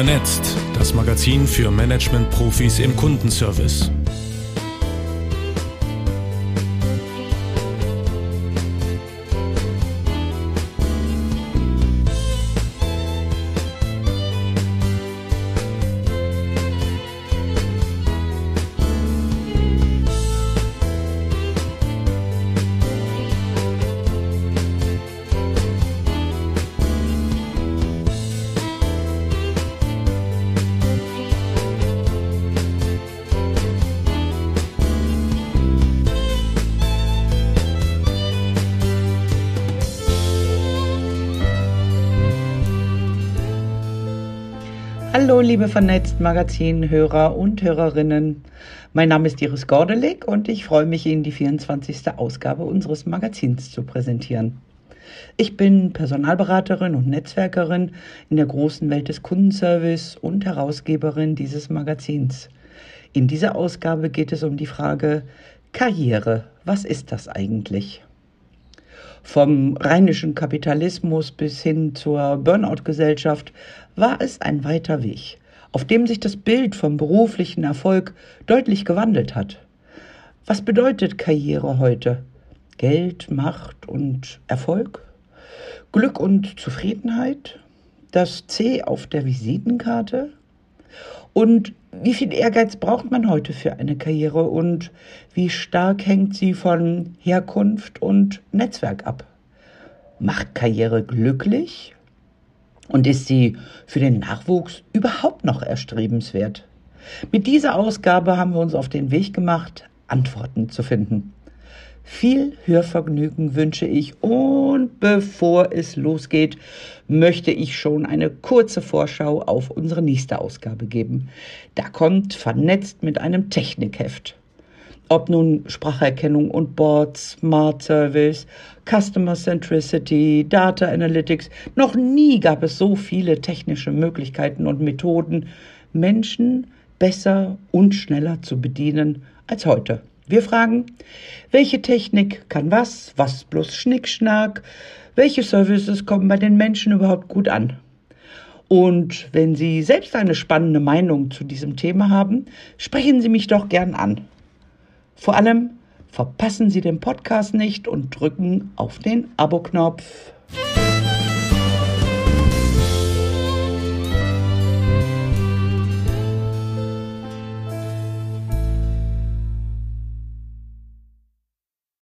Vernetzt, das Magazin für Management-Profis im Kundenservice. Hallo, liebe vernetzt Magazin-Hörer und Hörerinnen. Mein Name ist Iris Gordelik und ich freue mich, Ihnen die 24. Ausgabe unseres Magazins zu präsentieren. Ich bin Personalberaterin und Netzwerkerin in der großen Welt des Kundenservice und Herausgeberin dieses Magazins. In dieser Ausgabe geht es um die Frage Karriere. Was ist das eigentlich? Vom rheinischen Kapitalismus bis hin zur Burnout-Gesellschaft war es ein weiter Weg, auf dem sich das Bild vom beruflichen Erfolg deutlich gewandelt hat. Was bedeutet Karriere heute? Geld, Macht und Erfolg? Glück und Zufriedenheit? Das C auf der Visitenkarte? Und wie viel Ehrgeiz braucht man heute für eine Karriere und wie stark hängt sie von Herkunft und Netzwerk ab? Macht Karriere glücklich? Und ist sie für den Nachwuchs überhaupt noch erstrebenswert? Mit dieser Ausgabe haben wir uns auf den Weg gemacht, Antworten zu finden. Viel Hörvergnügen wünsche ich und bevor es losgeht, möchte ich schon eine kurze Vorschau auf unsere nächste Ausgabe geben. Da kommt vernetzt mit einem Technikheft. Ob nun Spracherkennung und Boards, Smart Service, Customer Centricity, Data Analytics, noch nie gab es so viele technische Möglichkeiten und Methoden, Menschen besser und schneller zu bedienen als heute. Wir fragen, welche Technik kann was, was bloß Schnickschnack, welche Services kommen bei den Menschen überhaupt gut an? Und wenn Sie selbst eine spannende Meinung zu diesem Thema haben, sprechen Sie mich doch gern an. Vor allem verpassen Sie den Podcast nicht und drücken auf den Abo-Knopf.